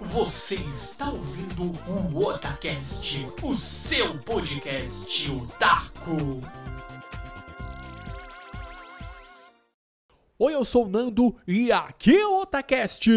Você está ouvindo o Otacast, o seu podcast otaku. Oi, eu sou o Nando e aqui é o Otacast.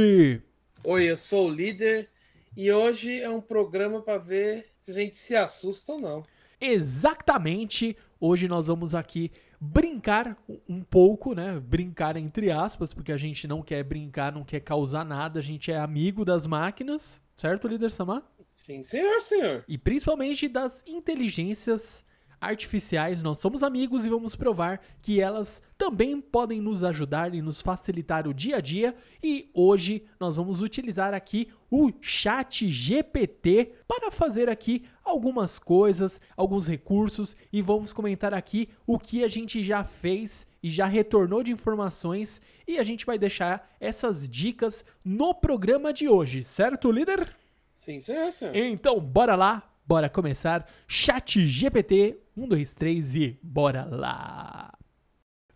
Oi, eu sou o líder e hoje é um programa para ver se a gente se assusta ou não. Exatamente. Hoje nós vamos aqui brincar um pouco, né? Brincar entre aspas, porque a gente não quer brincar, não quer causar nada, a gente é amigo das máquinas, certo, líder Samar? Sim, senhor, senhor. E principalmente das inteligências artificiais, nós somos amigos e vamos provar que elas também podem nos ajudar e nos facilitar o dia a dia. E hoje nós vamos utilizar aqui o Chat GPT para fazer aqui algumas coisas, alguns recursos e vamos comentar aqui o que a gente já fez e já retornou de informações e a gente vai deixar essas dicas no programa de hoje, certo, líder? Sim, senhor, senhor. Então, bora lá, bora começar. Chat GPT 1, 2, 3 e bora lá!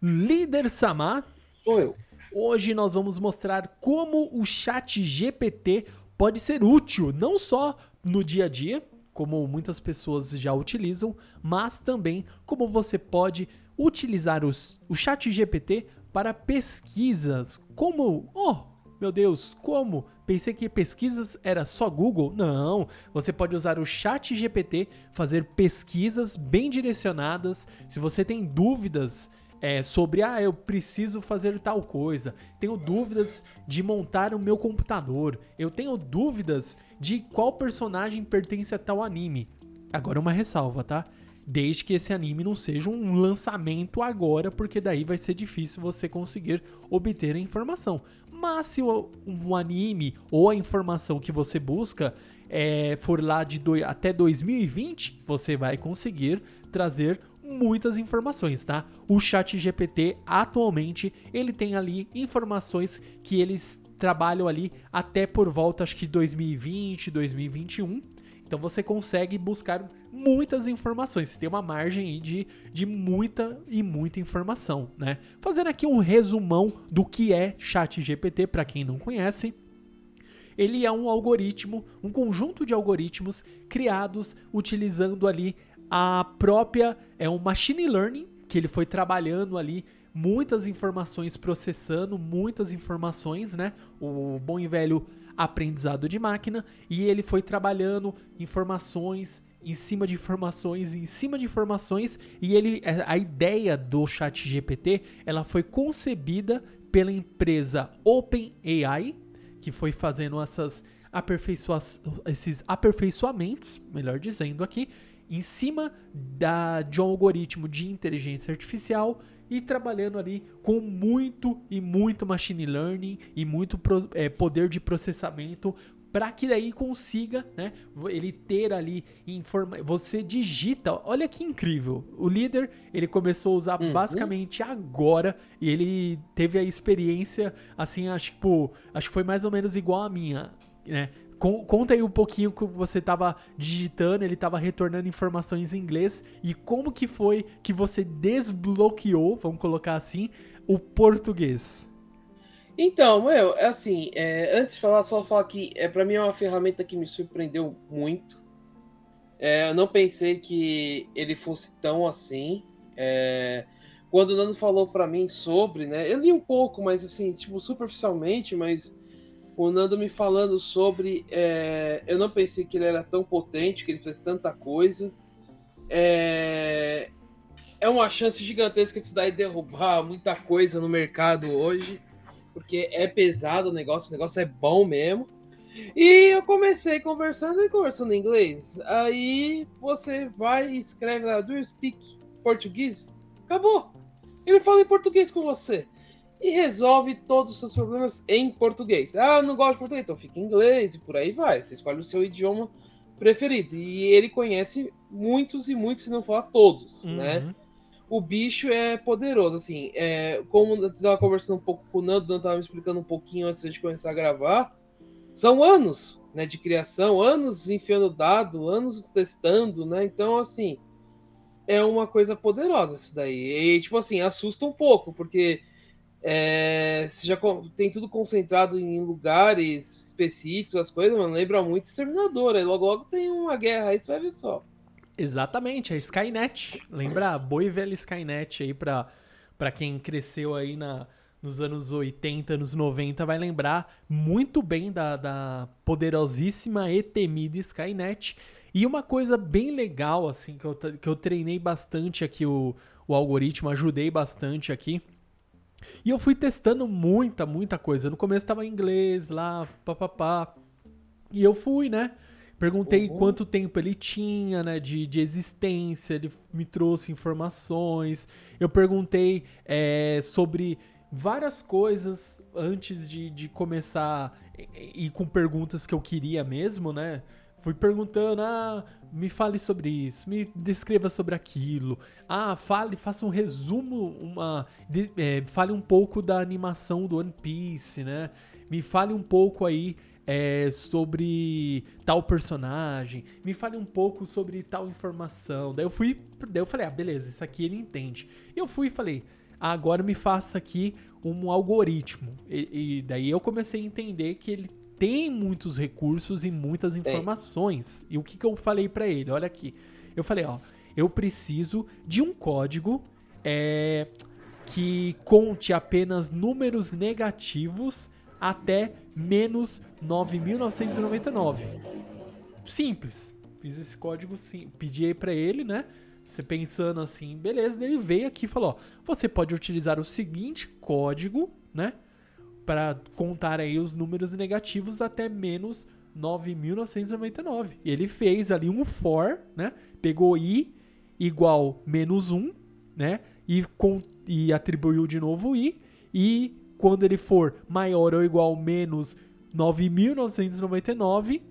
Líder Samar. Sou eu. Hoje nós vamos mostrar como o Chat GPT pode ser útil, não só no dia a dia, como muitas pessoas já utilizam, mas também como você pode utilizar os, o Chat GPT para pesquisas. Como, oh, meu Deus, como? Pensei que pesquisas era só Google. Não, você pode usar o Chat GPT, fazer pesquisas bem direcionadas. Se você tem dúvidas é, sobre, ah, eu preciso fazer tal coisa, tenho dúvidas de montar o meu computador, eu tenho dúvidas de qual personagem pertence a tal anime. Agora uma ressalva, tá? Desde que esse anime não seja um lançamento agora, porque daí vai ser difícil você conseguir obter a informação. Mas se o, um anime ou a informação que você busca é, for lá de do, até 2020, você vai conseguir trazer muitas informações, tá? O Chat GPT atualmente ele tem ali informações que eles trabalham ali até por volta acho que 2020, 2021. Então você consegue buscar muitas informações. Você tem uma margem aí de, de muita e muita informação, né? Fazendo aqui um resumão do que é ChatGPT para quem não conhece. Ele é um algoritmo, um conjunto de algoritmos criados utilizando ali a própria é um machine learning que ele foi trabalhando ali muitas informações processando muitas informações, né? O bom e velho aprendizado de máquina e ele foi trabalhando informações em cima de informações, em cima de informações, e ele a ideia do Chat GPT, ela foi concebida pela empresa OpenAI, que foi fazendo essas aperfeiçoa esses aperfeiçoamentos, melhor dizendo aqui, em cima da, de um algoritmo de inteligência artificial e trabalhando ali com muito e muito machine learning e muito pro, é, poder de processamento para que daí consiga, né, ele ter ali informa, você digita, olha que incrível. O líder, ele começou a usar uhum. basicamente agora e ele teve a experiência assim, acho que, tipo, acho que foi mais ou menos igual a minha, né? Conta aí um pouquinho que você estava digitando, ele estava retornando informações em inglês e como que foi que você desbloqueou, vamos colocar assim, o português. Então, meu, é assim, é, antes de falar, só falar que é, para mim é uma ferramenta que me surpreendeu muito. É, eu não pensei que ele fosse tão assim. É, quando o Nando falou para mim sobre, né? Eu li um pouco, mas assim, tipo, superficialmente, mas o Nando me falando sobre. É, eu não pensei que ele era tão potente, que ele fez tanta coisa. É, é uma chance gigantesca de se daí derrubar muita coisa no mercado hoje porque é pesado o negócio, o negócio é bom mesmo. E eu comecei conversando e conversando em inglês. Aí você vai e escreve lá, do you speak português? Acabou. Ele fala em português com você. E resolve todos os seus problemas em português. Ah, não gosto de português, então fica em inglês e por aí vai. Você escolhe o seu idioma preferido. E ele conhece muitos e muitos, se não falar todos, uhum. né? O bicho é poderoso, assim. É, como eu tava conversando um pouco com o Nando, o Nando tava me explicando um pouquinho antes de começar a gravar. São anos, né, de criação, anos enfiando dado, anos testando, né? Então, assim, é uma coisa poderosa isso daí. E, tipo assim, assusta um pouco, porque é, você já tem tudo concentrado em lugares específicos, as coisas, mano, lembra muito Exterminador. Aí logo logo tem uma guerra aí, você vai ver só. Exatamente, a Skynet. Lembra a boa e velha Skynet aí pra, pra quem cresceu aí na, nos anos 80, anos 90, vai lembrar muito bem da, da poderosíssima e temida Skynet. E uma coisa bem legal, assim, que eu, que eu treinei bastante aqui o, o algoritmo, ajudei bastante aqui. E eu fui testando muita, muita coisa. No começo tava em inglês lá, papapá. E eu fui, né? Perguntei Uhum. quanto tempo ele tinha, né, de, de existência, ele me trouxe informações. Eu perguntei é, sobre várias coisas antes de, de começar e, e com perguntas que eu queria mesmo, né? Fui perguntando, ah, me fale sobre isso, me descreva sobre aquilo. Ah, fale, faça um resumo, uma, de- é, fale um pouco da animação do One Piece, né? Me fale um pouco aí é, sobre tal personagem, me fale um pouco sobre tal informação. Daí eu fui, daí eu falei, ah, beleza, isso aqui ele entende. E eu fui e falei, ah, agora me faça aqui um algoritmo. E, e daí eu comecei a entender que ele tem muitos recursos e muitas informações. E o que, que eu falei pra ele? Olha aqui. Eu falei, ó, eu preciso de um código é, que conte apenas números negativos até menos 9.999. Simples. Fiz esse código sim. Pedi aí pra ele, né? Você pensando assim, beleza. Ele veio aqui e falou: ó, você pode utilizar o seguinte código, né? Para contar aí os números negativos até menos 9.999. E ele fez ali um for, né? Pegou i igual menos 1, né? E, com, e atribuiu de novo i. E quando ele for maior ou igual a menos 9.999,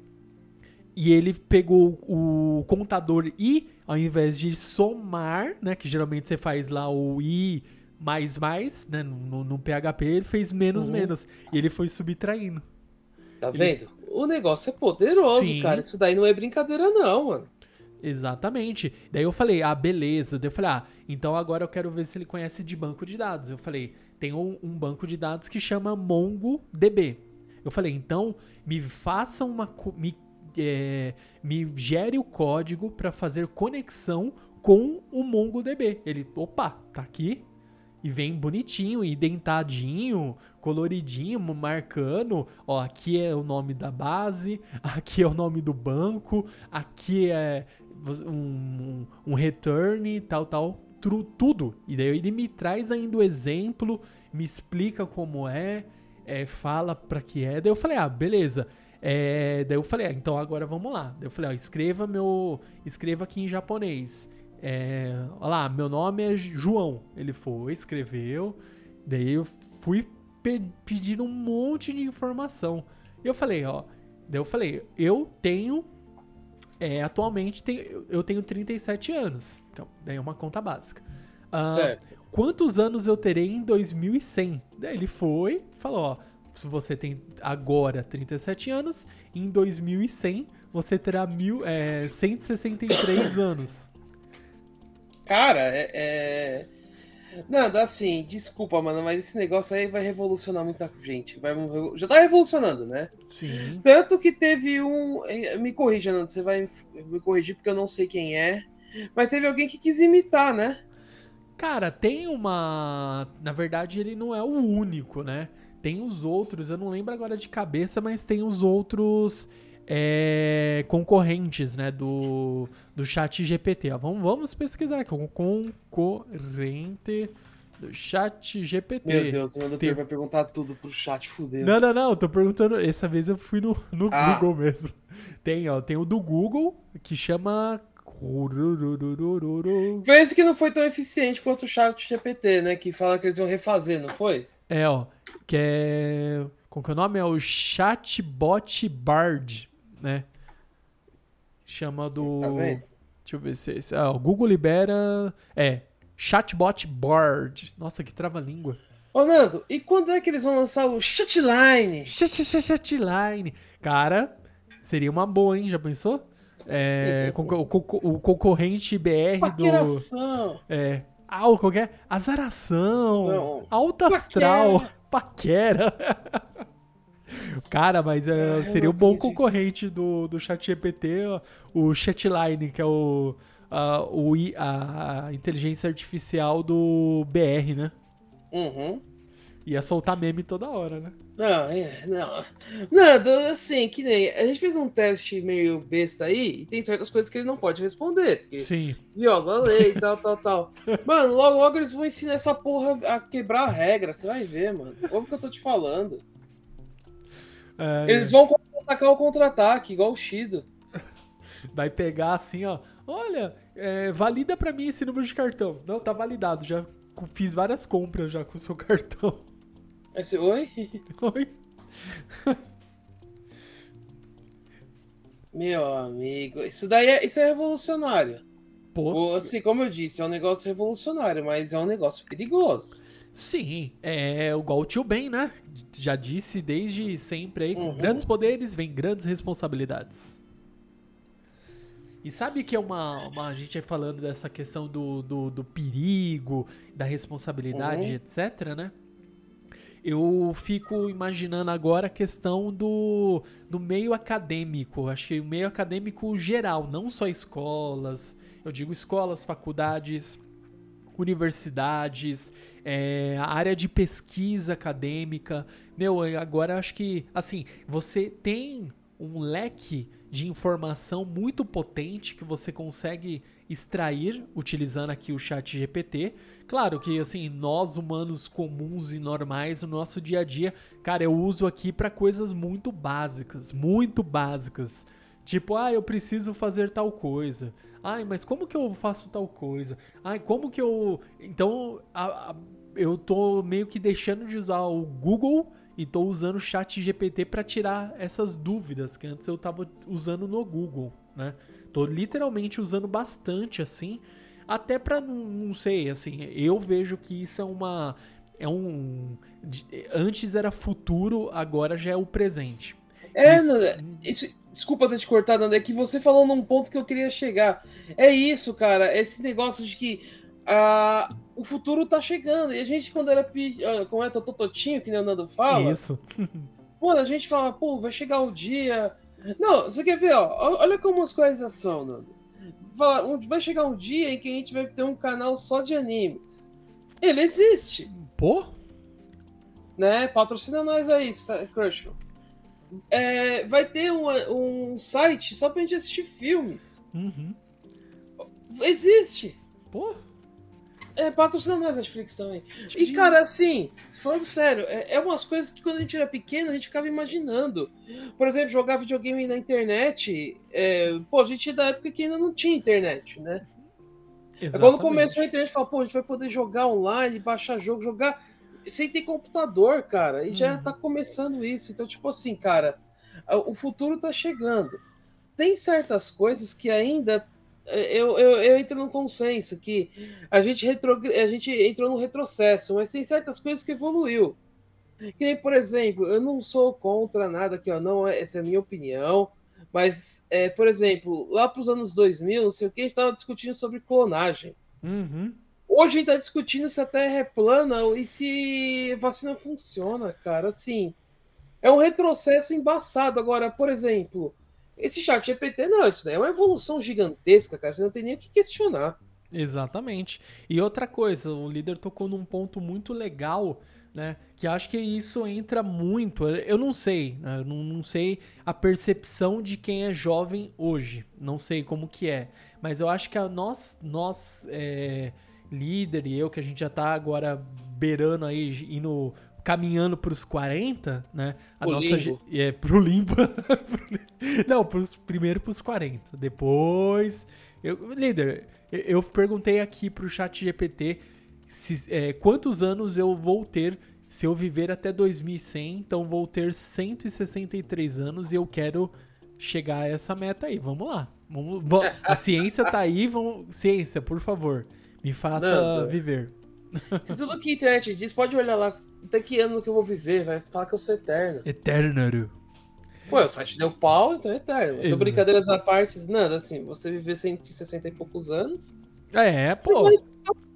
e ele pegou o contador i, ao invés de somar, né? Que geralmente você faz lá o i mais mais, né? No, no PHP, ele fez menos Uhum. menos. E ele foi subtraindo. Tá Ele- vendo? O negócio é poderoso, Sim. cara. Isso daí não é brincadeira, não, mano. Exatamente. Daí eu falei, ah, beleza. Daí eu falei, ah, então agora eu quero ver se ele conhece de banco de dados. Eu falei, tem um, um banco de dados que chama MongoDB. Eu falei, então me faça uma. Me, é, me gere o código para fazer conexão com o MongoDB. Ele, opa, tá aqui. E vem bonitinho, indentadinho, coloridinho, marcando. Ó, aqui é o nome da base, aqui é o nome do banco, aqui é um, um return, tal, tal, tudo. E daí ele me traz ainda o exemplo, me explica como é, é, fala pra que é. Daí eu falei, ah, beleza. É, daí eu falei, ah, então agora vamos lá. Daí eu falei, ó, escreva meu. Escreva aqui em japonês. É, olha lá, meu nome é João. Ele foi, escreveu. Daí eu fui pe pedindo um monte de informação. Eu falei, ó. Daí eu falei, eu tenho. É, atualmente tenho, eu tenho 37 anos. Então, daí é uma conta básica. Ah, certo. quantos anos eu terei em 2100? Daí ele foi, falou, ó, se você tem agora 37 anos, em 2100 você terá mil, é, 163 anos. Cara, é. é... Nada, assim, desculpa, mano, mas esse negócio aí vai revolucionar muita gente. Vai, já tá revolucionando, né? Sim. Tanto que teve um. eh, Me corrija, Nando, você vai me corrigir porque eu não sei quem é. Mas teve alguém que quis imitar, né? Cara, tem uma. Na verdade, ele não é o único, né? Tem os outros, eu não lembro agora de cabeça, mas tem os outros é, concorrentes, né? Do, do chat GPT. Ó, vamos, vamos pesquisar aqui. O concorrente do chat GPT. Meu Deus, o Nando Tem- vai perguntar tudo pro chat, fudeu. Não, não, não, eu tô perguntando. Essa vez eu fui no, no Ah. Google mesmo. Tem, ó, tem o do Google que chama. Foi esse que não foi tão eficiente quanto o chat GPT, né? Que fala que eles iam refazer, não foi? É, ó. Que é. Como que é o nome? É o Chatbot Bard, né? Chama do. Tá vendo? Deixa eu ver se é esse. Ah, o Google libera. É. Chatbot Bard. Nossa, que trava-língua. Ô, Nando, e quando é que eles vão lançar o Chatline? Chat- chat- Chatline. Cara, seria uma boa, hein? Já pensou? É, o, conco- o concorrente BR do. Paqueração. É. Ah, o qualquer. Azaração. Não. Alta astral. Paquera. Cara, mas é, eu seria um bom concorrente do, do chat GPT, ó, o Chatline, que é o, a, o a inteligência artificial do BR, né? Uhum. Ia soltar meme toda hora, né? Não, é, não. Nando, assim, que nem. A gente fez um teste meio besta aí e tem certas coisas que ele não pode responder. Porque Sim. viola a lei e tal, tal, tal. Mano, logo, logo eles vão ensinar essa porra a quebrar a regra. Você vai ver, mano. Ouve o que eu tô te falando. É, Eles vão atacar o contra-ataque, igual o Shido. Vai pegar assim, ó. Olha, é, valida pra mim esse número de cartão. Não, tá validado. Já fiz várias compras já com o seu cartão. Esse, oi? Oi? Meu amigo, isso daí é, isso é revolucionário. Pô, Assim, como eu disse, é um negócio revolucionário, mas é um negócio perigoso. sim. É igual o tio Ben, né? Já disse desde sempre aí, com Uhum. grandes poderes vem grandes responsabilidades. E sabe que é uma, uma- A gente é falando dessa questão do, do, do perigo, da responsabilidade, Uhum. etc, né? Eu fico imaginando agora a questão do, do meio acadêmico. Acho que o meio acadêmico geral, não só escolas. Eu digo escolas, faculdades, universidades, é, a área de pesquisa acadêmica. Meu, agora acho que, assim, você tem um leque de informação muito potente que você consegue extrair utilizando aqui o chat GPT. Claro que, assim, nós humanos comuns e normais, no nosso dia a dia, cara, eu uso aqui para coisas muito básicas, muito básicas. Tipo, ah, eu preciso fazer tal coisa. Ai, mas como que eu faço tal coisa? Ai, como que eu. Então, a- a- eu tô meio que deixando de usar o Google e tô usando o chat GPT para tirar essas dúvidas que antes eu tava usando no Google, né? Tô literalmente usando bastante assim, até para não, não sei, assim, eu vejo que isso é uma é um antes era futuro, agora já é o presente. É, Isso- Nando, isso, desculpa ter te cortado, Nando, é que você falou num ponto que eu queria chegar. É isso, cara, esse negócio de que ah, o futuro tá chegando. E a gente, quando era ah, como é, Tototinho, que nem o Nando fala, Isso. mano, a gente fala, pô, vai chegar o dia. Não, você quer ver, ó? Olha como as coisas são, Nando. Vai chegar um dia em que a gente vai ter um canal só de animes. Ele existe, Pô, né? Patrocina nós aí, Crush. É, vai ter um, um site só pra gente assistir filmes. uhum. Existe. Pô, É, patrocina nós, Netflix também. E, cara, assim, falando sério, é, é umas coisas que quando a gente era pequeno a gente ficava imaginando. Por exemplo, jogar videogame na internet. é, pô, a gente é da época que ainda não tinha internet, né? É quando exatamente. começou a internet, fala, pô, a gente vai poder jogar online, baixar jogo, jogar sem ter computador, cara. E já Uhum. tá começando isso. Então, tipo assim, cara, o futuro tá chegando. Tem certas coisas que ainda. Eu, eu, eu entro no consenso que a gente, retrogre... a gente entrou no retrocesso, mas tem certas coisas que evoluiu. Que nem, por exemplo, eu não sou contra nada aqui, ó, não, é- essa é a minha opinião. Mas, é, por exemplo, lá para os anos 2000, não sei o que, a gente estava discutindo sobre clonagem. Uhum. Hoje a gente está discutindo se a Terra é plana e se vacina funciona, cara. Assim, é um retrocesso embaçado. Agora, por exemplo, esse chat GPT, não, isso é uma evolução gigantesca, cara. Você não tem nem o que questionar. Exatamente. E outra coisa, o líder tocou num ponto muito legal, né? Que acho que isso entra muito. Eu não sei, né? eu não, não sei a percepção de quem é jovem hoje. Não sei como que é. Mas eu acho que a nós, nós é, líder e eu, que a gente já tá agora beirando aí, indo. Caminhando pros 40, né? A O nossa. limbo. É, pro limbo. não, pros, primeiro pros 40. Depois. Eu, líder, eu- perguntei aqui pro chat GPT se, é, quantos anos eu vou ter se eu viver até 2100. Então vou ter 163 anos e eu quero chegar a essa meta aí. Vamos lá. Vamos, va- a ciência tá aí. Vamos, ciência, por favor, me faça Nanda. viver. Se tudo que a internet diz, pode olhar lá. Até que ano que eu vou viver? Vai falar que eu sou eterno. Eternaro. Pô, o site deu pau, então é eterno. Então, brincadeiras à parte, nada, assim, você viver 160 e poucos anos. É, Você pô. vai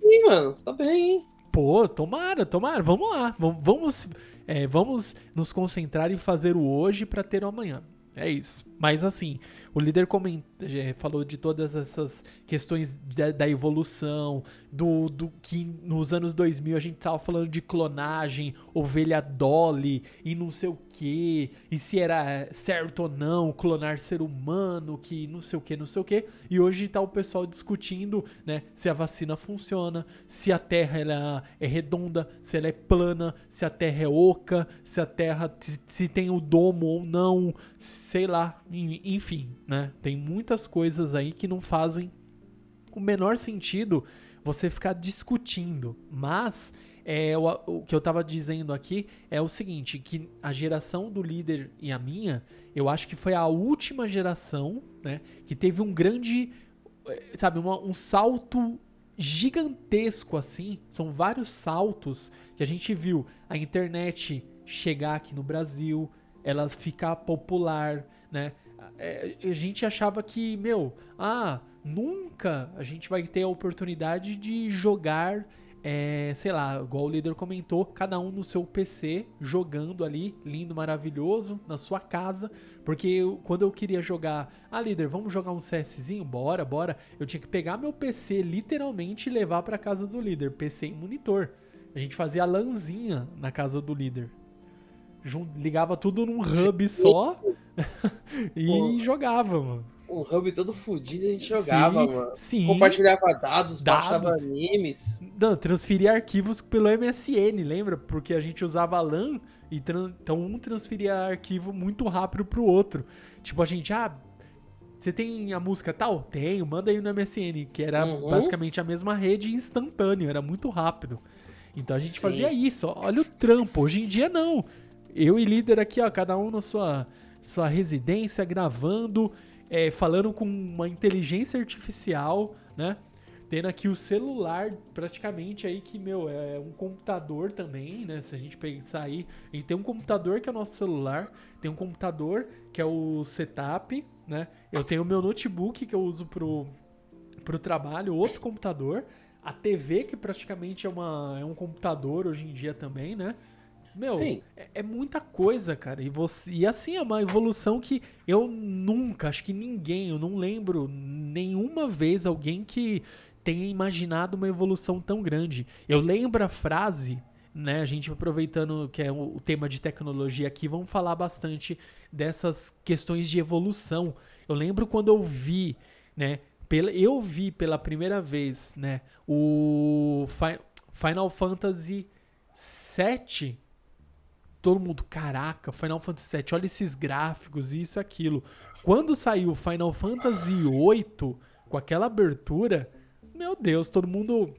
bem, mano. Você tá bem, hein? Pô, tomara, tomara. Vamos lá. Vamos, vamos, é, vamos nos concentrar em fazer o hoje para ter o amanhã. É isso. Mas assim, o líder coment... É, falou de todas essas questões da, da, evolução, do, do que nos anos 2000 a gente tava falando de clonagem, ovelha Dolly e não sei o que, e se era certo ou não clonar ser humano, que não sei o que, não sei o que. E hoje tá o pessoal discutindo, né, se a vacina funciona, se a Terra ela é redonda, se ela é plana, se a Terra é oca, se a Terra se tem o domo ou não, sei lá, enfim, né? Tem muitas coisas aí que não fazem o menor sentido você ficar discutindo, mas é, o, o, que eu tava dizendo aqui é o seguinte, que a geração do líder e a minha, eu acho que foi a última geração, né, que teve um grande, sabe, uma, um salto gigantesco assim, são vários saltos que a gente viu a internet chegar aqui no Brasil, ela ficar popular, né? É, a gente achava que, meu, ah, nunca a gente vai ter a oportunidade de jogar, é, sei lá, igual o líder comentou, cada um no seu PC, jogando ali, lindo, maravilhoso, na sua casa. Porque eu, quando eu queria jogar, ah, líder, vamos jogar um CSzinho? Bora, bora. Eu tinha que pegar meu PC literalmente e levar para casa do líder, PC e monitor. A gente fazia lanzinha na casa do líder ligava tudo num hub só e Pô. jogava, mano. Um hub todo fodido a gente jogava, sim, mano. Sim. Compartilhava dados, dados, baixava animes. Não, transferia arquivos pelo MSN, lembra? Porque a gente usava LAN e então um transferia arquivo muito rápido pro outro. Tipo, a gente, ah, você tem a música tal? Tenho, manda aí no MSN, que era uhum. basicamente a mesma rede instantâneo, era muito rápido. Então a gente Sim. fazia isso, olha o trampo. Hoje em dia não eu e líder aqui, ó, cada um na sua, sua residência, gravando, é, falando com uma inteligência artificial, né? Tendo aqui o celular praticamente aí que, meu, é um computador também, né? Se a gente pensar aí, a gente tem um computador que é o nosso celular, tem um computador que é o setup, né? Eu tenho o meu notebook que eu uso pro, pro trabalho, outro computador, a TV que praticamente é, uma, é um computador hoje em dia também, né? Meu, é, é, muita coisa, cara. E, você, e assim, é uma evolução que eu nunca, acho que ninguém, eu não lembro nenhuma vez alguém que tenha imaginado uma evolução tão grande. Eu lembro a frase, né? A gente aproveitando que é o, tema de tecnologia aqui, vamos falar bastante dessas questões de evolução. Eu lembro quando eu vi, né? Pela, eu vi pela primeira vez, né? O Fi Final Fantasy VII todo mundo, caraca, Final Fantasy VII, olha esses gráficos, isso aquilo. Quando saiu Final Fantasy VIII, com aquela abertura, meu Deus, todo mundo.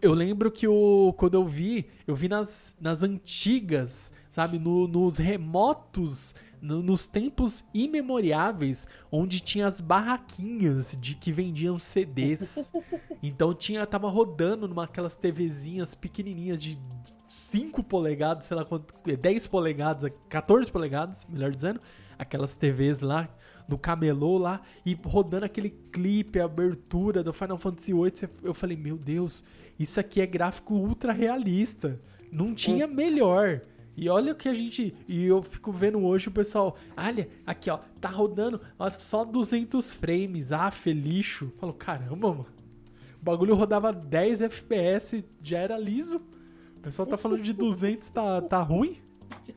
Eu lembro que o, quando eu vi, eu vi nas, nas antigas, sabe, no, nos remotos no, nos tempos imemoriáveis, onde tinha as barraquinhas de que vendiam CDs. Então tinha, tava rodando numa aquelas TVzinhas pequenininhas de 5 polegadas, sei lá quanto, 10 polegadas, 14 polegadas, melhor dizendo, aquelas TVs lá do camelô lá e rodando aquele clipe, a abertura do Final Fantasy VIII, eu falei, meu Deus, isso aqui é gráfico ultra realista. Não tinha melhor. E olha o que a gente. E eu fico vendo hoje o pessoal. Olha, aqui ó, tá rodando ó, só 200 frames. Ah, lixo. Falo, caramba, mano. O bagulho rodava 10 FPS, já era liso. O pessoal tá falando de 200, tá, tá ruim?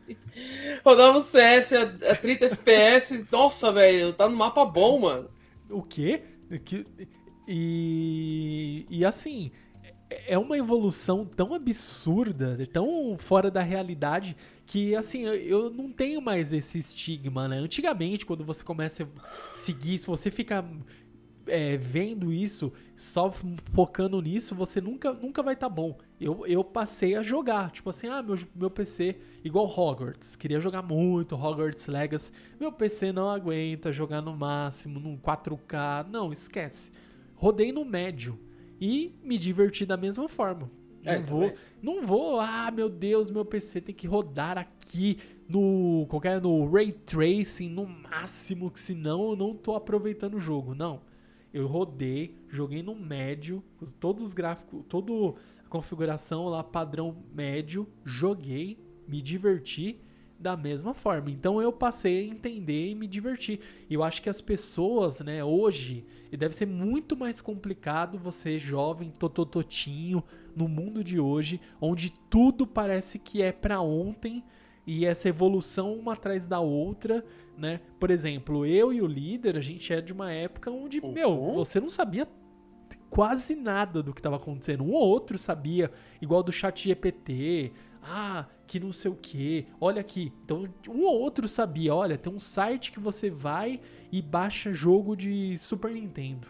Rodava o CS a, 30 FPS. Nossa, velho, tá no mapa bom, mano. O quê? E, e assim, é uma evolução tão absurda, tão fora da realidade, que assim, eu não tenho mais esse estigma, né? Antigamente, quando você começa a seguir, se você fica é, vendo isso, só focando nisso, você nunca, nunca vai estar tá bom. Eu, eu passei a jogar, tipo assim, ah, meu, meu PC, igual Hogwarts, queria jogar muito Hogwarts Legacy, meu PC não aguenta jogar no máximo, num 4K, não, esquece. Rodei no médio, e me divertir da mesma forma. É, não vou, não vou, ah, meu Deus, meu PC tem que rodar aqui no qualquer no ray tracing no máximo, que senão eu não tô aproveitando o jogo. Não. Eu rodei, joguei no médio, os- todos os gráficos, toda a configuração lá padrão médio, joguei, me diverti da mesma forma. Então eu passei a entender e me divertir. E eu acho que as pessoas, né, hoje, e deve ser muito mais complicado você jovem, totototinho, no mundo de hoje, onde tudo parece que é pra ontem e essa evolução uma atrás da outra, né? Por exemplo, eu e o líder, a gente é de uma época onde, Uhum. meu, você não sabia quase nada do que estava acontecendo. Um ou outro sabia, igual do chat GPT, ah, que não sei o que, olha aqui. Então, um ou outro sabia, olha, tem um site que você vai e baixa jogo de Super Nintendo.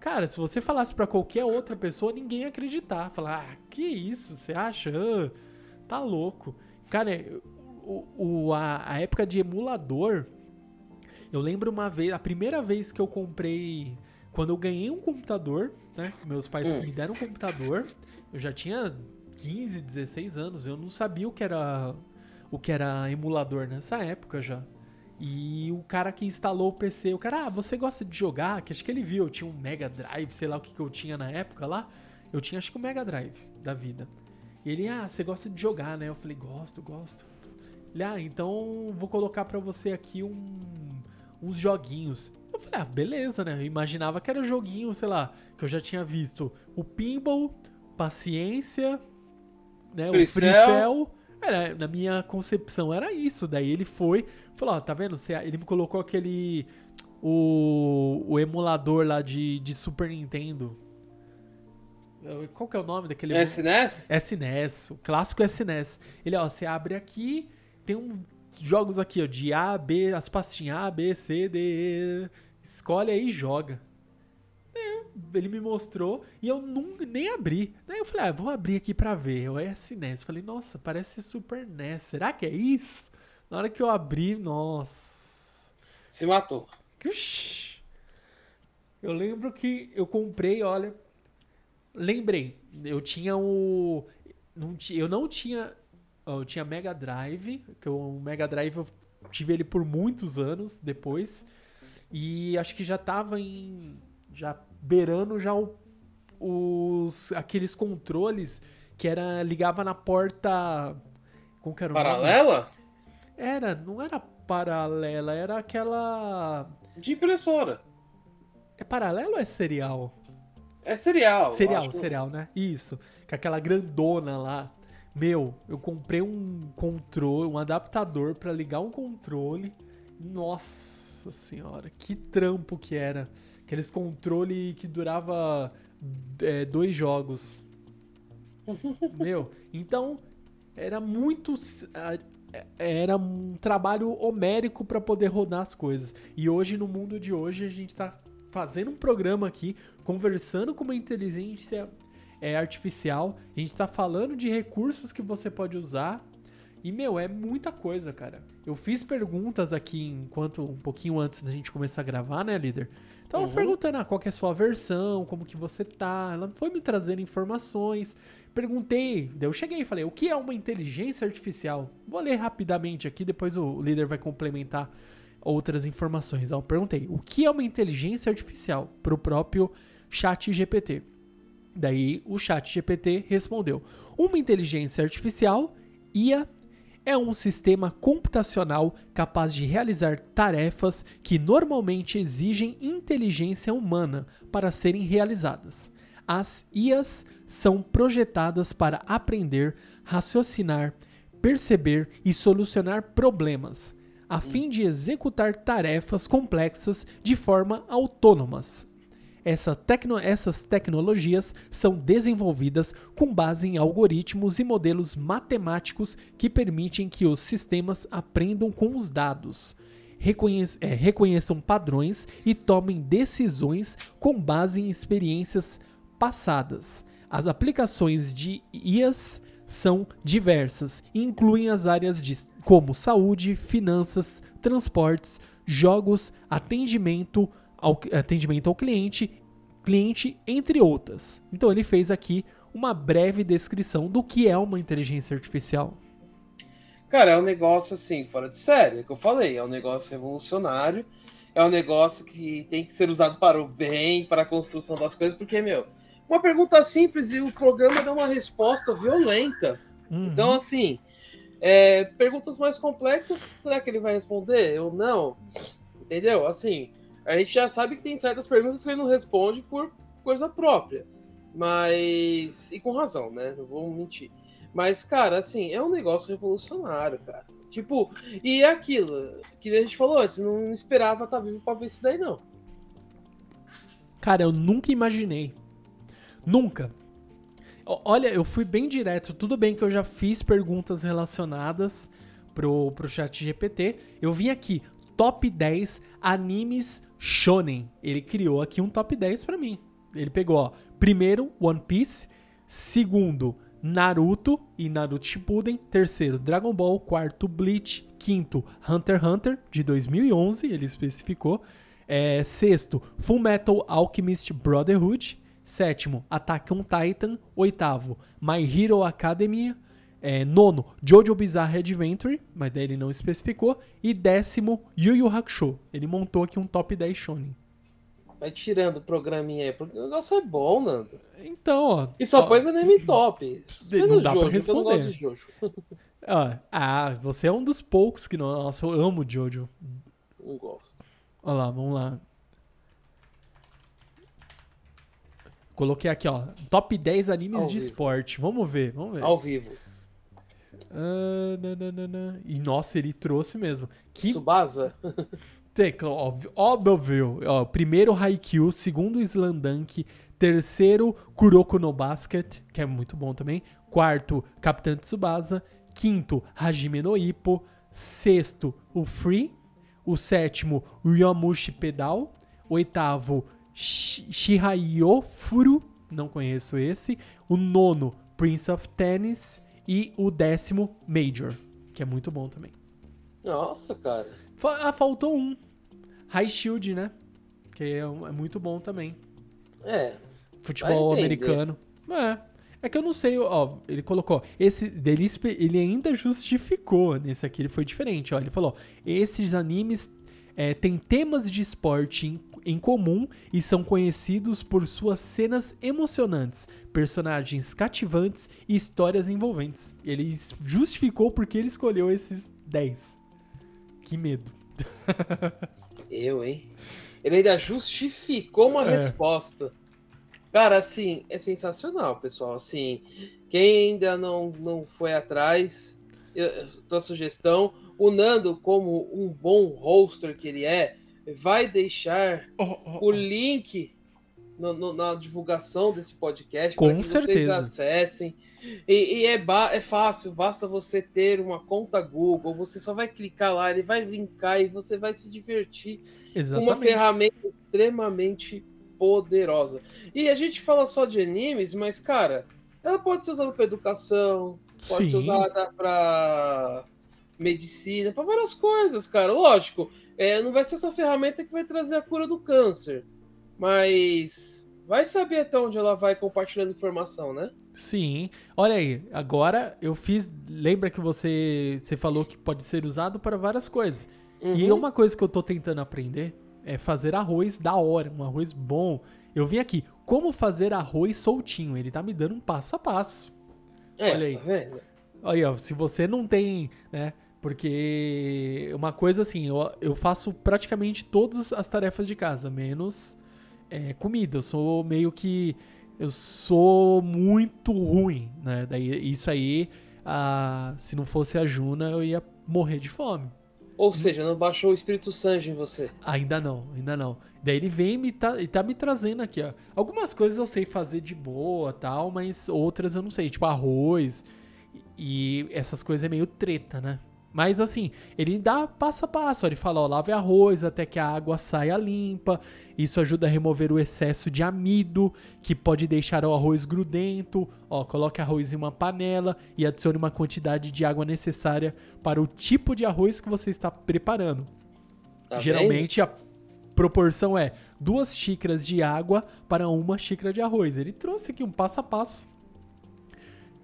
Cara, se você falasse pra qualquer outra pessoa, ninguém ia acreditar. Falar, ah, que isso, você acha? Ah, tá louco. Cara, o, o- a, a época de emulador, eu lembro uma vez, a primeira vez que eu comprei, quando eu ganhei um computador, né? Meus pais Hum. me deram um computador, eu já tinha 15, 16 anos, eu não sabia o que era o que era emulador nessa época já. E o cara que instalou o PC, o cara, ah, você gosta de jogar? Que acho que ele viu, eu tinha um Mega Drive, sei lá o que, que eu tinha na época lá. Eu tinha acho que um Mega Drive da vida. E ele, ah, você gosta de jogar, né? Eu falei, gosto, gosto. Ele, ah, então vou colocar pra você aqui um, uns joguinhos. Eu falei, ah, beleza, né? Eu imaginava que era joguinho, sei lá, que eu já tinha visto o Pinball, Paciência, né? Free o Free Cell. Era, na minha concepção era isso. Daí ele foi, falou, ó, tá vendo? Ele me colocou aquele. O, o emulador lá de, de Super Nintendo. Qual que é o nome daquele? SNES? SNES, o clássico SNES. Ele, ó, você abre aqui, tem um jogos aqui, ó, de A, B, as pastinhas A, B, C, D, E. Escolhe aí e joga. É, Ele me mostrou e eu nunca nem abri. Daí eu falei, ah, vou abrir aqui pra ver. O SNES. Falei, nossa, parece Super NES. Será que é isso? Na hora que eu abri, nossa. Se matou. Uxi. Eu lembro que eu comprei, olha. Lembrei, eu tinha o. Não, eu não tinha. Eu tinha Mega Drive, que eu- o Mega Drive eu tive ele por muitos anos depois. E acho que já tava em. Já beirando já o- os. aqueles controles que era. ligava na porta. Como que era o nome? Paralela? Era, não era paralela, era aquela. De impressora. É paralelo ou é serial? É serial. Serial, que- serial, né? Isso. Com aquela grandona lá. Meu, eu comprei um controle, um adaptador pra ligar um controle. Nossa senhora, que trampo que era. Aqueles controle que durava é, dois jogos. Meu, então era muito. ah, Era um trabalho homérico pra poder rodar as coisas. E hoje, no mundo de hoje, a gente tá fazendo um programa aqui, conversando com uma inteligência é, artificial. A gente tá falando de recursos que você pode usar. E, meu, é muita coisa, cara. Eu fiz perguntas aqui enquanto um pouquinho antes da gente começar a gravar, né, líder? Tava Uhum. perguntando ah, qual que é a sua versão, como que você tá. Ela foi me trazendo informações. Perguntei, daí eu cheguei e falei, o que é uma inteligência artificial? Vou ler rapidamente aqui, depois o líder vai complementar outras informações. Eu perguntei, o que é uma inteligência artificial? Para o próprio chat GPT. Daí o chat GPT respondeu, uma inteligência artificial, IA, é um sistema computacional capaz de realizar tarefas que normalmente exigem inteligência humana para serem realizadas. As IAs são projetadas para aprender, raciocinar, perceber e solucionar problemas, a fim de executar tarefas complexas de forma autônomas. Essa tecno- essas tecnologias são desenvolvidas com base em algoritmos e modelos matemáticos que permitem que os sistemas aprendam com os dados, é, reconheçam padrões e tomem decisões com base em experiências passadas. As aplicações de IAs são diversas incluem as áreas de, como saúde, finanças, transportes, jogos, atendimento ao, atendimento ao cliente, cliente, entre outras. Então ele fez aqui uma breve descrição do que é uma inteligência artificial. Cara, é um negócio assim, fora de série, é que eu falei, é um negócio revolucionário. é um negócio que tem que ser usado para o bem, para a construção das coisas, porque, meu, uma pergunta simples e o programa dá uma resposta violenta. Uhum. Então, assim, é, perguntas mais complexas, será que ele vai responder ou não? Entendeu? Assim, a gente já sabe que tem certas perguntas que ele não responde por coisa própria. Mas. E com razão, né? Não vou mentir. Mas, cara, assim, é um negócio revolucionário, cara. Tipo, e é aquilo que a gente falou antes, não esperava estar vivo pra ver isso daí, não. Cara, eu nunca imaginei. Nunca. Olha, eu fui bem direto. Tudo bem que eu já fiz perguntas relacionadas pro, pro chat GPT. Eu vim aqui, top 10 animes shonen. Ele criou aqui um top 10 pra mim. Ele pegou, ó, primeiro One Piece, segundo Naruto e Naruto Shippuden, terceiro Dragon Ball, quarto Bleach, quinto Hunter x Hunter de 2011, ele especificou. É, sexto, Full Metal Alchemist Brotherhood. Sétimo, Attack on Titan. Oitavo, My Hero Academia. É, nono, Jojo Bizarre Adventure, mas daí ele não especificou. E décimo, Yu Yu Hakusho. Ele montou aqui um top 10 shonen. Vai tirando o programinha aí, porque o negócio é bom, Nando. Então, ó. E só ó, pôs anime top. Não dá pra Jojo, que eu não responder. gosto de Jojo. ah, você é um dos poucos que não. Nossa, eu amo Jojo. Não gosto. Olha lá, vamos lá. Coloquei aqui, ó. Top 10 animes Ao de vivo. esporte. Vamos ver, vamos ver. Ao vivo. Ah, nananana. E nossa, ele trouxe mesmo. Que Tsubasa? tem, óbvio, óbvio. Ó, primeiro Haikyuu, segundo Slandunk, terceiro Kuroko no Basket, que é muito bom também. Quarto, Capitã Tsubasa. Quinto, Hajime no Ippo. Sexto, o Free. O sétimo, o Yamushi Pedal. Oitavo, Shi- Shihaiyo Furu. Não conheço esse. O nono, Prince of Tennis. E o décimo, Major, que é muito bom também. Nossa, cara. Ah, faltou um. High Shield, né? Que é, é muito bom também. É. Futebol americano. É. É que eu não sei, ó, ele colocou, esse dele ele ainda justificou nesse aqui, ele foi diferente, ó, ele falou, esses animes é, têm temas de esporte em, em comum e são conhecidos por suas cenas emocionantes, personagens cativantes e histórias envolventes. Ele justificou porque ele escolheu esses 10. Que medo. Eu, hein? Ele ainda justificou uma É. resposta. Cara, assim, é sensacional, pessoal. Assim, quem ainda não, não foi atrás, eu, tua sugestão, o Nando, como um bom hoster que ele é, vai deixar o link no- no- na divulgação desse podcast Com para que vocês certeza. acessem. E, e é, é fácil, basta você ter uma conta Google, você só vai clicar lá, ele vai linkar e você vai se divertir uma Exatamente. ferramenta extremamente poderosa. E a gente fala só de animes, mas, cara, ela pode ser usada para educação, pode ser Sim. usada para medicina, para várias coisas, cara. Lógico, é, não vai ser essa ferramenta que vai trazer a cura do câncer, mas vai saber até onde ela vai compartilhando informação, né? Sim. Olha aí, agora eu fiz. Lembra que você, você falou que pode ser usado para várias coisas. E Uhum. uma coisa que eu tô tentando aprender é fazer arroz da hora, um arroz bom. Eu vim aqui, como fazer arroz soltinho. Ele tá me dando um passo a passo. É, olha aí. tá vendo? Aí, ó, se você não tem, né? Porque uma coisa assim, eu, eu faço praticamente todas as tarefas de casa, menos é, comida. Eu sou meio que. Eu sou muito ruim, né? Daí isso aí, ah, se não fosse a Juna, eu ia morrer de fome. Ou seja, não baixou o Espírito Santo em você. Ainda não, ainda não. Daí ele vem e me tá, e tá me trazendo aqui, ó. Algumas coisas eu sei fazer de boa tal, mas outras eu não sei. Tipo arroz e essas coisas é meio treta, né? Mas assim, ele dá passo a passo. Ele fala, ó, lave arroz até que a água saia limpa. Isso ajuda a remover o excesso de amido, que pode deixar o arroz grudento. Ó, coloque arroz em uma panela e adicione uma quantidade de água necessária para o tipo de arroz que você está preparando. Tá Geralmente a proporção é duas xícaras de água para uma xícara de arroz. Ele trouxe aqui um passo a passo.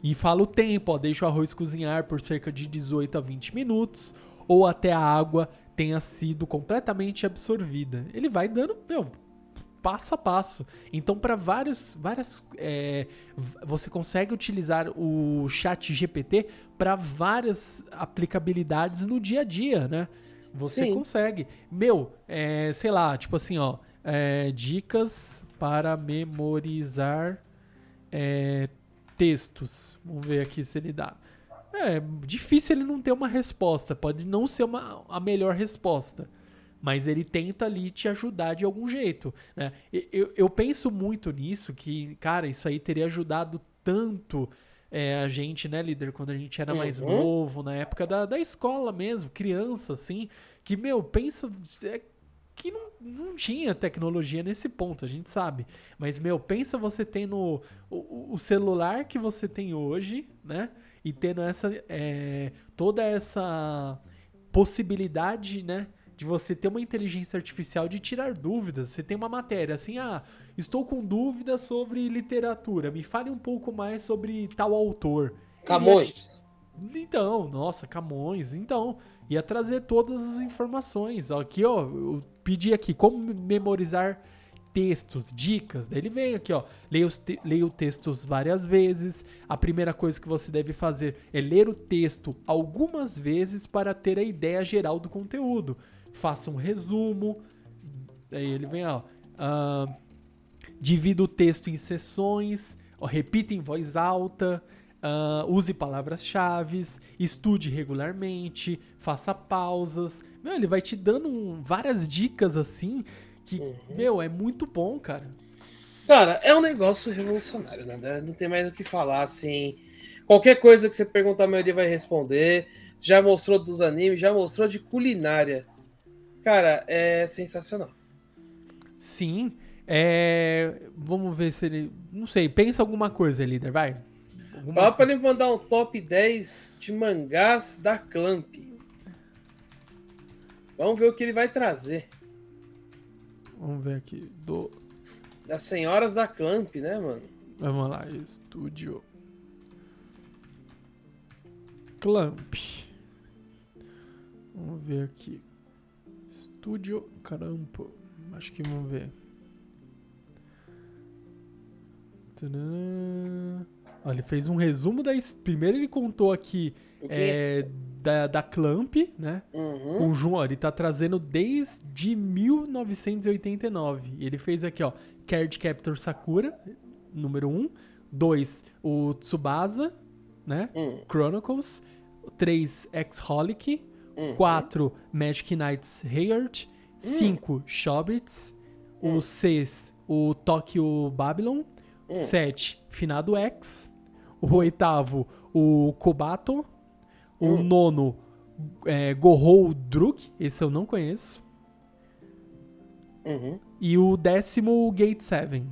E fala o tempo, ó, deixa o arroz cozinhar por cerca de 18 a 20 minutos ou até a água tenha sido completamente absorvida. Ele vai dando, meu, passo a passo. Então, para vários, várias, é, você consegue utilizar o Chat GPT para várias aplicabilidades no dia a dia, né? Você Sim. consegue. Meu, é, sei lá, tipo assim, ó, é, dicas para memorizar é, textos. Vamos ver aqui se ele dá. É difícil ele não ter uma resposta. Pode não ser uma, a melhor resposta. Mas ele tenta ali te ajudar de algum jeito. Né? Eu, eu penso muito nisso, que, cara, isso aí teria ajudado tanto é, a gente, né, líder, quando a gente era mais Uhum. novo, na época da, da escola mesmo, criança, assim, que, meu, pensa. é, que não, não tinha tecnologia nesse ponto, a gente sabe. Mas, meu, pensa você tendo o, o- celular que você tem hoje, né? E tendo essa. é, toda essa possibilidade, né? De você ter uma inteligência artificial de tirar dúvidas. Você tem uma matéria assim, ah, estou com dúvidas sobre literatura. Me fale um pouco mais sobre tal autor. Camões. Então, nossa, Camões. Então, ia trazer todas as informações. Aqui, ó, eu pedi aqui como memorizar textos, dicas. Daí ele vem aqui, ó. Leia os, te leia o textos várias vezes. A primeira coisa que você deve fazer é ler o texto algumas vezes para ter a ideia geral do conteúdo. Faça um resumo. Daí ele vem, ó. ah, divida o texto em sessões, ó, repita em voz alta, ah, use palavras-chave, estude regularmente, faça pausas. Meu, ele vai te dando um- várias dicas assim que, meu, é muito bom, cara. Cara, é um negócio revolucionário, né? Não tem mais o que falar, assim. Qualquer coisa que você perguntar, a maioria vai responder. Já mostrou dos animes, já mostrou de culinária. Cara, é sensacional. Sim, é... Vamos ver se ele... Não sei, pensa alguma coisa, líder, vai. Alguma... Fala pra ele mandar um top 10 de mangás da Clamp. Vamos ver o que ele vai trazer. Vamos ver aqui. Do... Das senhoras da Clamp, né, mano? Vamos lá, estúdio. Clamp. Vamos ver aqui. Estúdio Carampo. Acho que vamos ver. Tadã. Ele fez um resumo da. Primeiro ele contou aqui é, da, da Clamp, né? Uhum. Com o João, ele tá trazendo desde 1989. E ele fez aqui, ó, Card Captor Sakura, número 1. 2, o Tsubasa, né? Hum, Chronicles. 3, X-Holic. uhum. 4, Magic Knights Heart. 5, Shobits. O 6, o Tokyo Babylon. 7, Finado X. O oitavo, o Kobato. O nono, é, Gorou Druk. Esse eu não conheço. Uhum. E o décimo, Gate 7.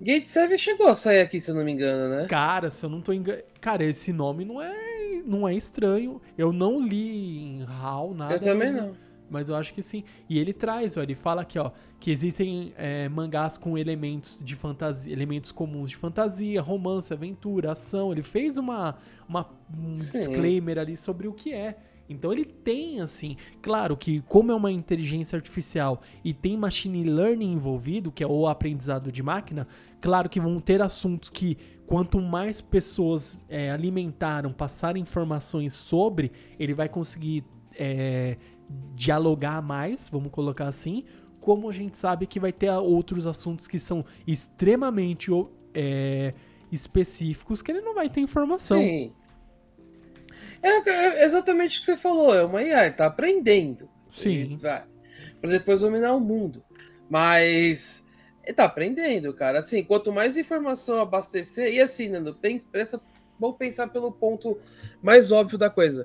Gate 7 chegou a sair aqui, se eu não me engano, né? Cara, se eu não tô enganado. Cara, esse nome não é, não é estranho. Eu não li em HAL nada. Eu também mas- não. Mas eu acho que sim. E ele traz, ó, ele fala aqui, ó, que existem é, mangás com elementos de fantasia, elementos comuns de fantasia, romance, aventura, ação. Ele fez uma, uma um Sim. disclaimer ali sobre o que é. Então ele tem, assim, claro que como é uma inteligência artificial e tem machine learning envolvido, que é o aprendizado de máquina, claro que vão ter assuntos que quanto mais pessoas é, alimentaram, passarem informações sobre, ele vai conseguir é, dialogar mais, vamos colocar assim, como a gente sabe que vai ter outros assuntos que são extremamente é, específicos que ele não vai ter informação. Sim. É, é exatamente o que você falou, é uma IA, tá aprendendo. Sim. Pra depois dominar o mundo. Mas ele tá aprendendo, cara. Assim, quanto mais informação abastecer, e assim, Nando, pensa, pensa, vamos pensar pelo ponto mais óbvio da coisa.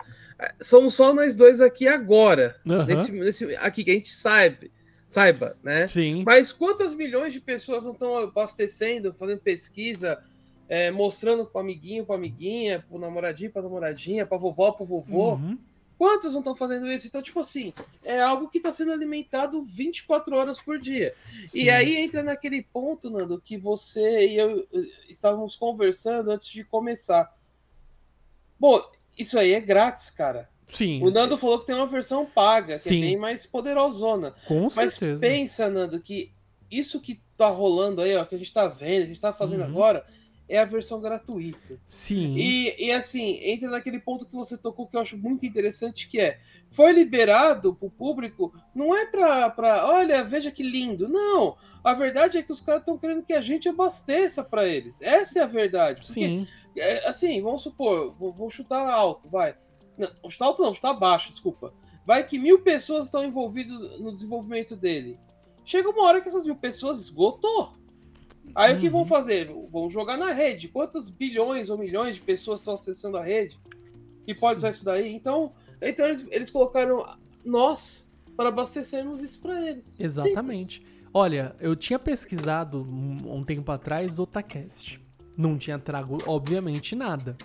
Somos só nós dois aqui agora. Aham. Nesse, nesse, aqui que a gente saiba, saiba, né? Sim. Mas quantas milhões de pessoas não estão abastecendo, fazendo pesquisa, é, mostrando pro amiguinho, pra amiguinha, pro namoradinho, pra namoradinha, pra vovó, pro vovô? Uhum. Quantos não estão fazendo isso? Então, tipo assim, é algo que está sendo alimentado 24 horas por dia. Sim. E aí entra naquele ponto, Nando, que você e eu eh, estávamos conversando antes de começar. Bom, isso aí é grátis, cara. Sim. O Nando falou que tem uma versão paga, que Sim. é bem mais poderosona. Com Mas certeza. pensa, Nando, que isso que tá rolando aí, ó, que a gente tá vendo, que a gente tá fazendo Uhum. agora, é a versão gratuita. Sim. E, e assim, entra naquele ponto que você tocou que eu acho muito interessante, que é foi liberado pro público, não é pra, pra olha, veja que lindo. Não, a verdade é que os caras estão querendo que a gente abasteça pra eles. Essa é a verdade. Porque, Sim. É, assim, vamos supor, vou, vou chutar alto, vai. Não, vou chutar alto não, chutar baixo, desculpa. Vai que mil pessoas estão envolvidas no desenvolvimento dele. Chega uma hora que essas mil pessoas esgotou. Aí o que Uhum. vão fazer? Vão jogar na rede. Quantos bilhões ou milhões de pessoas estão acessando a rede? E pode usar isso daí? Então, então eles, eles colocaram nós para abastecermos isso para eles. Exatamente. Olha, eu tinha pesquisado um, um tempo atrás Otacast. Não tinha trago, obviamente, nada.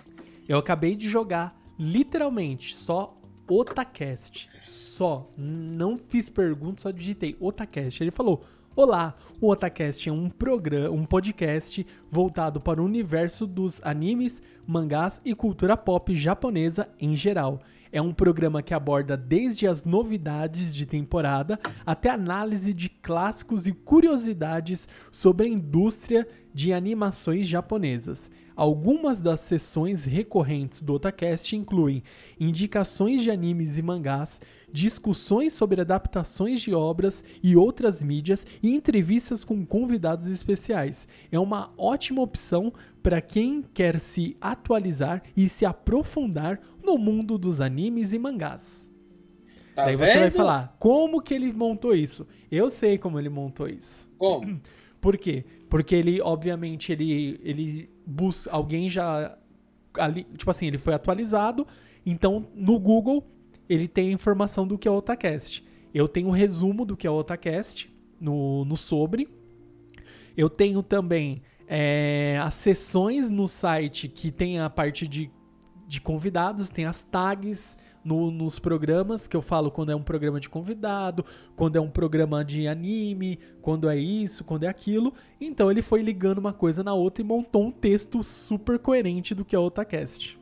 Eu acabei de jogar, literalmente, só Otacast. Só. Não fiz perguntas, só digitei Otacast. Ele falou: Olá, o Otacast é um programa, um podcast voltado para o universo dos animes, mangás e cultura pop japonesa em geral. É um programa que aborda desde as novidades de temporada até análise de clássicos e curiosidades sobre a indústria de animações japonesas. Algumas das sessões recorrentes do Otacast incluem indicações de animes e mangás, discussões sobre adaptações de obras e outras mídias e entrevistas com convidados especiais. É uma ótima opção para quem quer se atualizar e se aprofundar no mundo dos animes e mangás. Tá Daí você vai falar, como que ele montou isso? Eu sei como ele montou isso. Como? Por quê? Porque ele, obviamente, ele, ele busca. Alguém já. Ali, tipo assim, ele foi atualizado. Então, no Google, ele tem a informação do que é o Otacast. Eu tenho um resumo do que é o Otacast no, no sobre. Eu tenho também é, as sessões no site que tem a parte de, de convidados, tem as tags no- nos programas, que eu falo quando é um programa de convidado, quando é um programa de anime, quando é isso, quando é aquilo. Então ele foi ligando uma coisa na outra e montou um texto super coerente do que é o Otacast.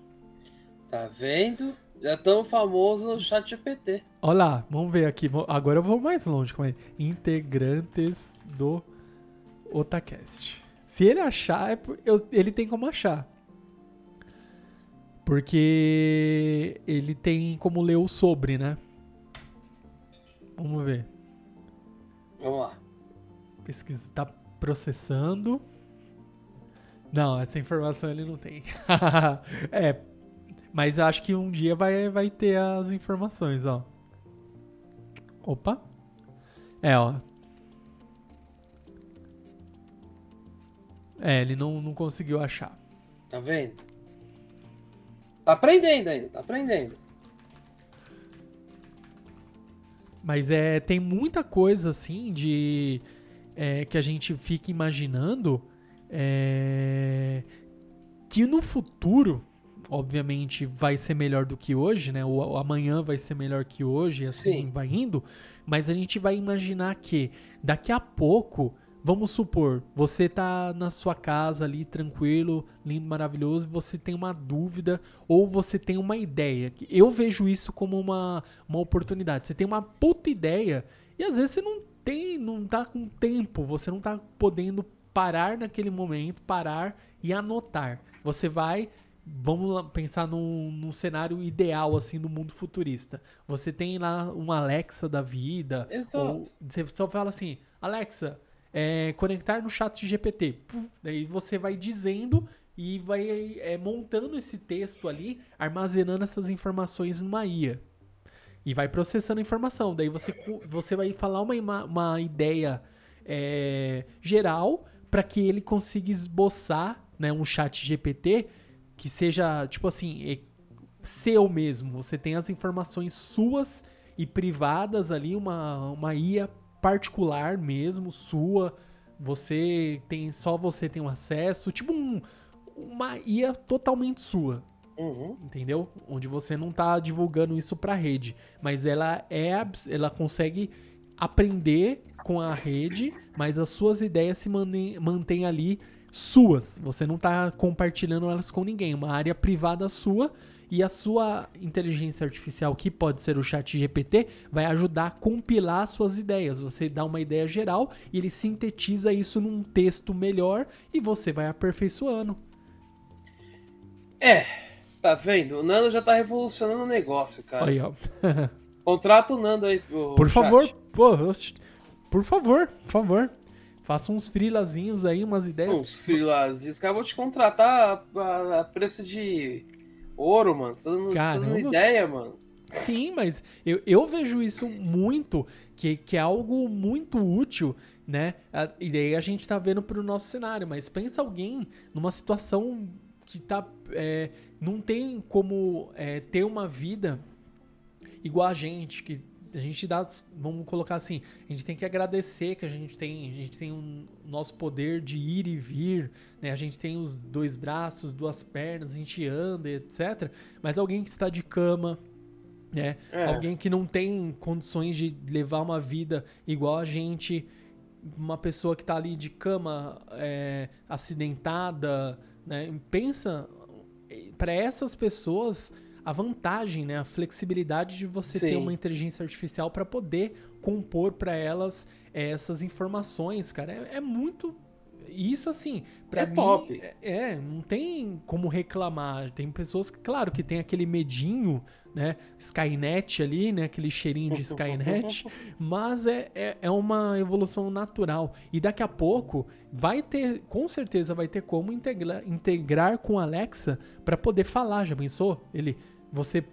Tá vendo? Já tão famoso no chat GPT. Olha lá, vamos ver aqui. Agora eu vou mais longe. Calma aí. Integrantes do Otacast. Se ele achar, é ele tem como achar. Porque ele tem como ler o sobre, né? Vamos ver. Vamos lá. Pesquisa, tá processando. Não, essa informação ele não tem. é, mas acho que um dia vai, vai ter as informações, ó. Opa. É, ó. É, ele não, não conseguiu achar. Tá vendo? Tá aprendendo ainda, tá aprendendo. Mas é, tem muita coisa assim de é, que a gente fica imaginando é, que no futuro, obviamente, vai ser melhor do que hoje, né? O, amanhã vai ser melhor que hoje, assim Sim. vai indo. Mas a gente vai imaginar que daqui a pouco, vamos supor, você tá na sua casa ali tranquilo, lindo, maravilhoso, e você tem uma dúvida ou você tem uma ideia. Eu vejo isso como uma, uma oportunidade. Você tem uma puta ideia e às vezes você não tem, não tá com tempo, você não tá podendo parar naquele momento, parar e anotar. Você vai, vamos lá pensar num, num cenário ideal assim do mundo futurista. Você tem lá uma Alexa da vida, Exato. ou você só fala assim, Alexa, é, conectar no chat GPT. Pum, daí você vai dizendo e vai é, montando esse texto ali, armazenando essas informações numa IA. E vai processando a informação. Daí você, você vai falar uma, uma ideia é, geral para que ele consiga esboçar né, um chat GPT que seja, tipo assim, é seu mesmo. Você tem as informações suas e privadas ali, uma, uma IA particular mesmo, sua. Você tem, só você tem um acesso, tipo um, uma IA totalmente sua Uhum. entendeu? Onde você não tá divulgando isso pra rede, mas ela é ela consegue aprender com a rede, mas as suas ideias se mantêm mantêm ali suas. Você não tá compartilhando elas com ninguém, uma área privada sua e a sua inteligência artificial, que pode ser o chat GPT, vai ajudar a compilar suas ideias. Você dá uma ideia geral e ele sintetiza isso num texto melhor e você vai aperfeiçoando. É, tá vendo? O Nando já tá revolucionando o negócio, cara. Aí, ó. Contrata o Nando aí. O Por chat. favor, pô, por favor, por favor. Faça uns frilazinhos aí, umas ideias. Uns freelazinhos. Cara, eu vou te contratar a, a- a preço de ouro, mano. Você tá dando, você tá Caramba. ideia, mano. Sim, mas eu, eu vejo isso muito, que, que é algo muito útil, né? E daí a gente tá vendo pro nosso cenário, mas pensa alguém numa situação que tá. é, não tem como é, ter uma vida igual a gente, que a gente dá, vamos colocar assim, a gente tem que agradecer que a gente tem, a gente tem um nosso poder de ir e vir, né? A gente tem os dois braços, duas pernas, a gente anda, etc. Mas alguém que está de cama, né? É. Alguém que não tem condições de levar uma vida igual a gente, uma pessoa que tá ali de cama é, acidentada, né? Pensa para essas pessoas a vantagem, né? A flexibilidade de você ter Sim. uma inteligência artificial para poder compor para elas é, essas informações, cara. É, é muito isso assim, pra É mim, top. é- é, não tem como reclamar. Tem pessoas que, claro, que tem aquele medinho, né? Skynet ali, né? Aquele cheirinho de Skynet. mas é, é, é uma evolução natural. E daqui a pouco vai ter, com certeza vai ter como integrar, integrar com a Alexa para poder falar. Já pensou? Ele, você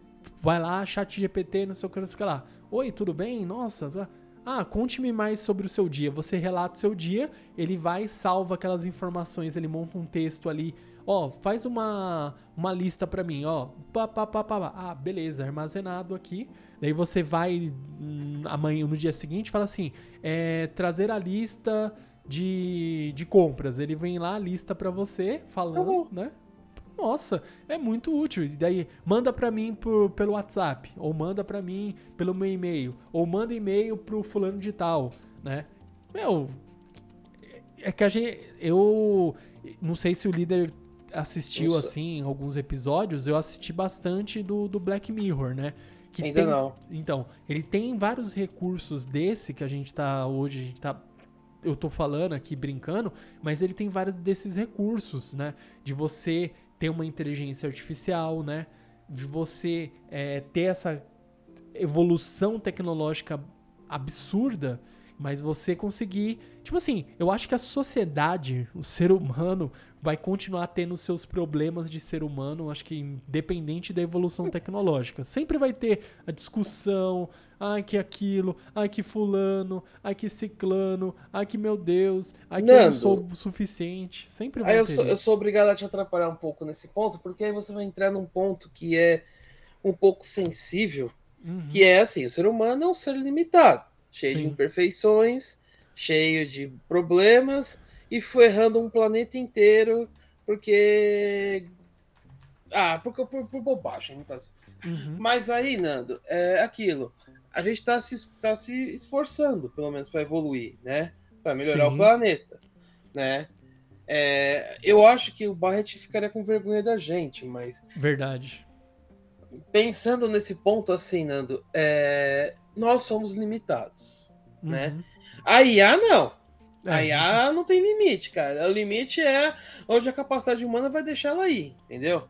vai lá, chat GPT, não sei o que, não sei o que lá. Oi, tudo bem? Nossa, ah, conte-me mais sobre o seu dia. Você relata o seu dia, ele vai e salva aquelas informações, ele monta um texto ali. Ó, faz uma, uma lista pra mim, ó. Pá, pá, pá, pá, pá. Ah, beleza, armazenado aqui. Daí você vai hum, amanhã, no dia seguinte, fala assim: é, trazer a lista de, de compras. Ele vem lá, a lista pra você, falando, né? Nossa, é muito útil. E daí, manda pra mim por- pelo WhatsApp, ou manda pra mim pelo meu e-mail, ou manda e-mail pro fulano de tal, né? Meu, é que a gente. Eu não sei se o líder assistiu Nossa. assim alguns episódios, eu assisti bastante do, do Black Mirror, né? Que Ainda tem- não. Então, ele tem vários recursos desse que a gente tá hoje, a gente tá. Eu tô falando aqui brincando, mas ele tem vários desses recursos, né? De você ter uma inteligência artificial, né? De você é, ter essa evolução tecnológica absurda, mas você conseguir. Tipo assim, eu acho que a sociedade, o ser humano, vai continuar tendo seus problemas de ser humano, acho que independente da evolução tecnológica. Sempre vai ter a discussão, ai que aquilo, ai que fulano, ai que ciclano, ai que meu Deus, ai que eu não Nando. sou o suficiente. Sempre vai Aí eu ter sou, eu sou obrigado a te atrapalhar um pouco nesse ponto, porque aí você vai entrar num ponto que é um pouco sensível, Uhum. que é assim, o ser humano é um ser limitado, cheio de Sim. imperfeições, cheio de problemas, e foi errando um planeta inteiro, porque... Ah, porque por, por bobagem, muitas vezes. Uhum. Mas aí, Nando, é aquilo. A gente tá se, tá se esforçando, pelo menos, para evoluir, né? Para melhorar Sim. o planeta, né? É, eu acho que o Barrett ficaria com vergonha da gente, mas Verdade. pensando nesse ponto assim, Nando, é, nós somos limitados. Né? Uhum. A IA não. É, A IA não tem limite, cara. O limite é onde a capacidade humana vai deixar ela ir, entendeu?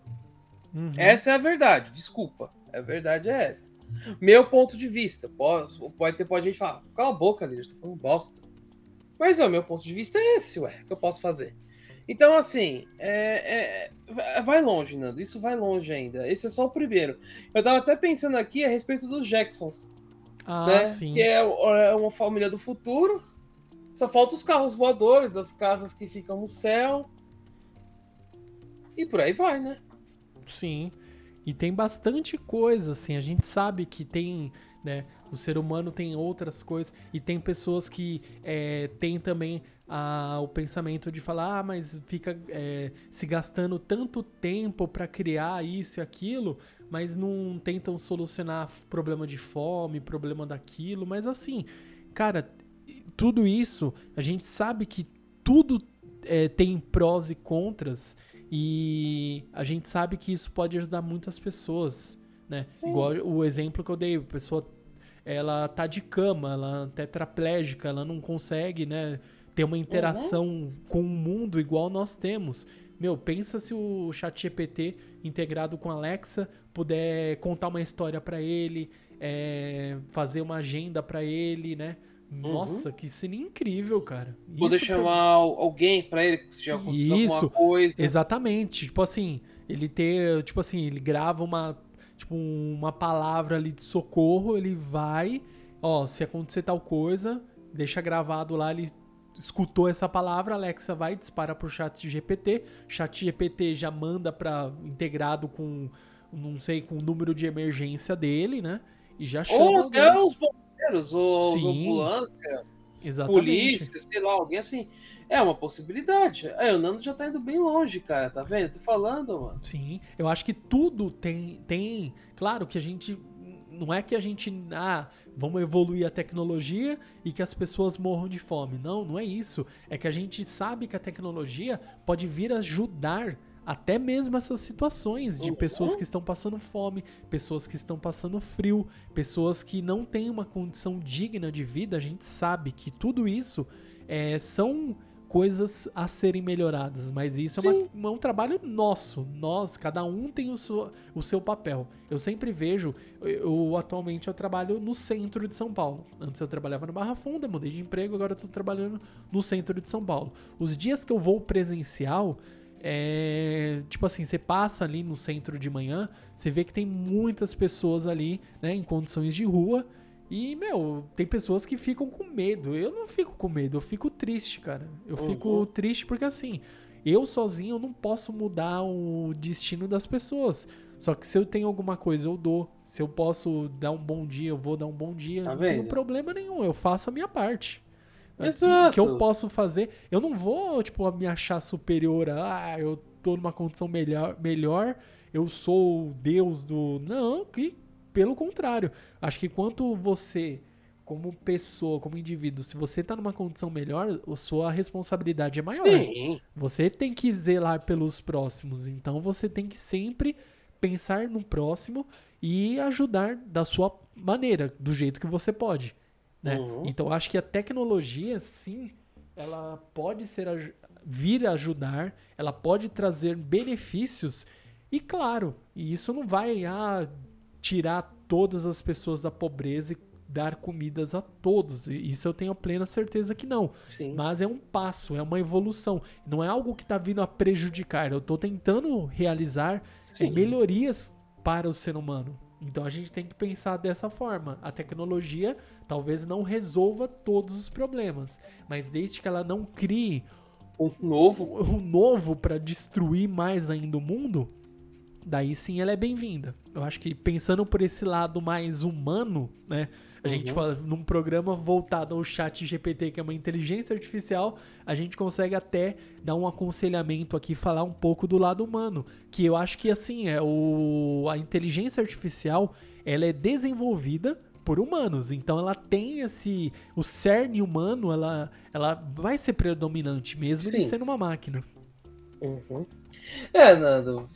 uhum. Essa é a verdade, desculpa. A verdade é essa. Meu ponto de vista. Pode, pode ter pode gente falar, cala a boca, líder, você tá falando bosta. Mas o meu ponto de vista é esse, ué, que eu posso fazer? Então, assim, é, é, vai- vai longe, Nando. Isso vai longe ainda. Esse é só o primeiro. Eu tava até pensando aqui a respeito dos Jacksons, Ah, né? sim. Que é, é uma família do futuro. Só falta os carros voadores, as casas que ficam no céu. E por aí vai, né? Sim. E tem bastante coisa, assim. A gente sabe que tem, né? O ser humano tem outras coisas. E tem pessoas que é, têm também o pensamento de falar, ah, mas fica é, se gastando tanto tempo para criar isso e aquilo, mas não tentam solucionar problema de fome, problema daquilo. Mas assim, cara, tudo isso, a gente sabe que tudo é, tem prós e contras. E a gente sabe que isso pode ajudar muitas pessoas, né? Igual o exemplo que eu dei, a pessoa ela tá de cama, ela é tetraplégica, ela não consegue, né, ter uma interação uhum. com o mundo igual nós temos. Meu, pensa se o chat GPT integrado com a Alexa puder contar uma história para ele, é, fazer uma agenda para ele, né? Nossa, uhum. que seria incrível, cara. Poder Isso chamar pra... alguém para ele se já aconteceu Isso, alguma coisa. Exatamente. Tipo assim, ele ter, tipo assim, ele grava uma tipo uma palavra ali de socorro, ele vai, ó, se acontecer tal coisa, deixa gravado lá, ele escutou essa palavra, Alexa vai dispara pro chat GPT, chat GPT já manda para integrado com não sei, com o número de emergência dele, né? E já chama Ou até os bombeiros, ou ambulância, Exatamente. polícia, sei lá, alguém assim. É uma possibilidade. É, o Nando já tá indo bem longe, cara, tá vendo? Tô falando, mano. Sim, eu acho que tudo tem. tem claro que a gente. Não é que a gente. Ah, vamos evoluir a tecnologia e que as pessoas morram de fome. Não, não é isso. É que a gente sabe que a tecnologia pode vir ajudar até mesmo essas situações de pessoas que estão passando fome, pessoas que estão passando frio, pessoas que não têm uma condição digna de vida, a gente sabe que tudo isso é, são coisas a serem melhoradas, mas isso é, uma, é, um trabalho nosso. Nós, cada um tem o seu, o seu papel. Eu sempre vejo, eu atualmente eu trabalho no centro de São Paulo. Antes eu trabalhava no Barra Funda, mudei de emprego, agora eu tô trabalhando no centro de São Paulo. Os dias que eu vou presencial, é, tipo assim, você passa ali no centro de manhã, você vê que tem muitas pessoas ali, né, em condições de rua. E, meu, tem pessoas que ficam com medo. Eu não fico com medo, eu fico triste, cara. Eu uhum. fico triste porque, assim, eu sozinho eu não posso mudar o destino das pessoas. Só que se eu tenho alguma coisa, eu dou. Se eu posso dar um bom dia, eu vou dar um bom dia. Tá não tem problema nenhum, eu faço a minha parte. Exato. O que eu posso fazer, eu não vou, tipo, me achar superior a, ah, eu tô numa condição melhor, melhor, eu sou o deus do. Não, que pelo contrário. Acho que quanto você, como pessoa, como indivíduo, se você tá numa condição melhor, a sua responsabilidade é maior. Sim. Você tem que zelar pelos próximos. Então você tem que sempre pensar no próximo e ajudar da sua maneira, do jeito que você pode. Né? Uhum. Então acho que a tecnologia, sim, ela pode ser vir ajudar, ela pode trazer benefícios e claro, e isso não vai ah, tirar todas as pessoas da pobreza e dar comidas a todos. Isso eu tenho plena certeza que não. Sim. Mas é um passo, é uma evolução. Não é algo que está vindo a prejudicar. Eu estou tentando realizar é, melhorias para o ser humano. Então a gente tem que pensar dessa forma. A tecnologia talvez não resolva todos os problemas, mas desde que ela não crie um novo, um novo para destruir mais ainda o mundo, daí sim ela é bem-vinda. Eu acho que pensando por esse lado mais humano, né? A uhum. gente fala num programa voltado ao chat GPT, que é uma inteligência artificial, a gente consegue até dar um aconselhamento aqui, falar um pouco do lado humano, que eu acho que assim, é o a inteligência artificial, ela é desenvolvida por humanos. Então ela tem esse o cerne humano, ela ela vai ser predominante mesmo Sim. de sendo uma máquina. Uhum. É, Nando,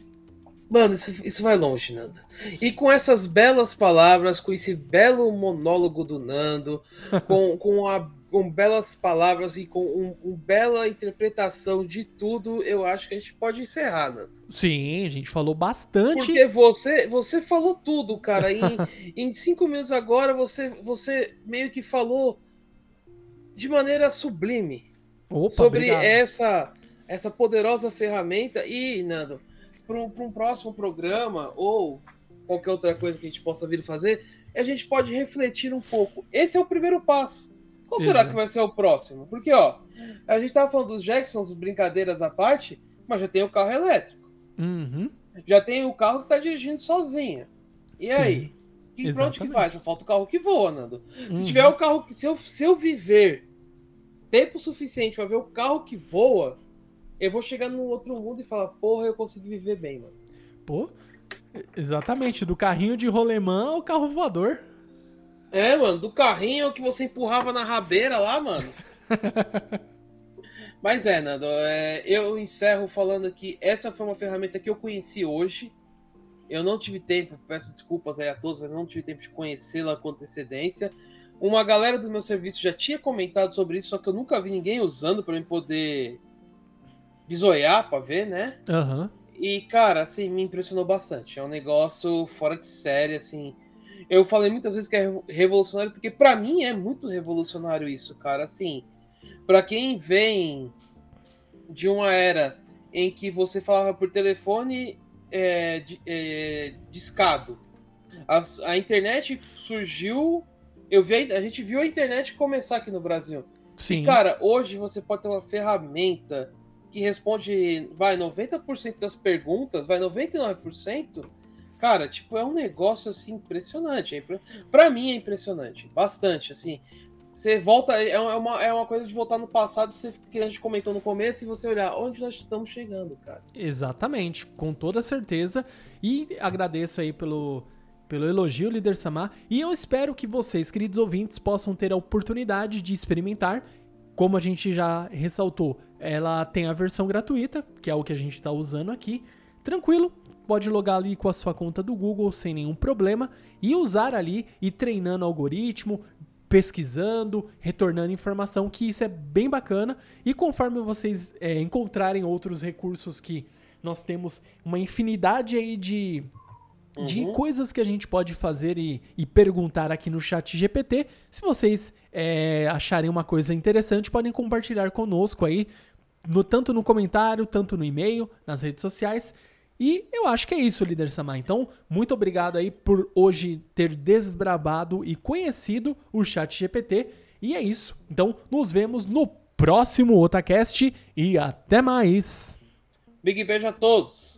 Mano, isso, isso vai longe, Nando. E com essas belas palavras, com esse belo monólogo do Nando, com, com, a, com belas palavras e com uma um bela interpretação de tudo, eu acho que a gente pode encerrar, Nando. Sim, a gente falou bastante. Porque você, você falou tudo, cara. Em, em cinco minutos agora, você, você meio que falou de maneira sublime Opa, sobre essa, essa poderosa ferramenta. E, Nando para um, um próximo programa ou qualquer outra coisa que a gente possa vir fazer, a gente pode refletir um pouco. Esse é o primeiro passo. Qual será que vai ser o próximo? Porque, ó, a gente tava falando dos Jacksons, brincadeiras à parte, mas já tem o carro elétrico. Uhum. Já tem o carro que tá dirigindo sozinho. E Sim. aí? Que, pra onde que vai? Só falta o carro que voa, Nando. Uhum. Se tiver o carro que. Se eu, se eu viver tempo suficiente para ver o carro que voa, eu vou chegar num outro mundo e falar, porra, eu consegui viver bem, mano. Pô, exatamente, do carrinho de rolemã ao carro voador. É, mano, do carrinho que você empurrava na rabeira lá, mano. Mas é, Nando, é, eu encerro falando que essa foi uma ferramenta que eu conheci hoje. Eu não tive tempo, peço desculpas aí a todos, mas não tive tempo de conhecê-la com antecedência. Uma galera do meu serviço já tinha comentado sobre isso, só que eu nunca vi ninguém usando para eu poder bisoiar para ver, né? Uhum. E, cara, assim, me impressionou bastante. É um negócio fora de série, assim. Eu falei muitas vezes que é revolucionário, porque para mim é muito revolucionário isso, cara. Assim, para quem vem de uma era em que você falava por telefone é, de, é, discado, a, a, internet surgiu. Eu vi, a gente viu a internet começar aqui no Brasil. Sim. E, cara, hoje você pode ter uma ferramenta que responde, vai, 90% das perguntas, vai, 99%, cara, tipo, é um negócio, assim, impressionante. É, pra mim é impressionante, bastante, assim. Você volta, é, é uma, é uma coisa de voltar no passado, você, que a gente comentou no começo, e você olhar onde nós estamos chegando, cara. Exatamente, com toda certeza. E agradeço aí pelo, pelo elogio, líder Samar. E eu espero que vocês, queridos ouvintes, possam ter a oportunidade de experimentar. Como a gente já ressaltou, ela tem a versão gratuita, que é o que a gente está usando aqui. Tranquilo, pode logar ali com a sua conta do Google sem nenhum problema e usar ali e treinando o algoritmo, pesquisando, retornando informação, que isso é bem bacana. E conforme vocês é, encontrarem outros recursos que nós temos uma infinidade aí de uhum. de coisas que a gente pode fazer e, e perguntar aqui no chat GPT. Se vocês é, acharem uma coisa interessante, podem compartilhar conosco aí, no, tanto no comentário, tanto no e-mail, nas redes sociais. E eu acho que é isso, líder Samar. Então, muito obrigado aí por hoje ter desbrabado e conhecido o chat GPT. E é isso. Então, nos vemos no próximo Otacast e até mais. Big beijo a todos.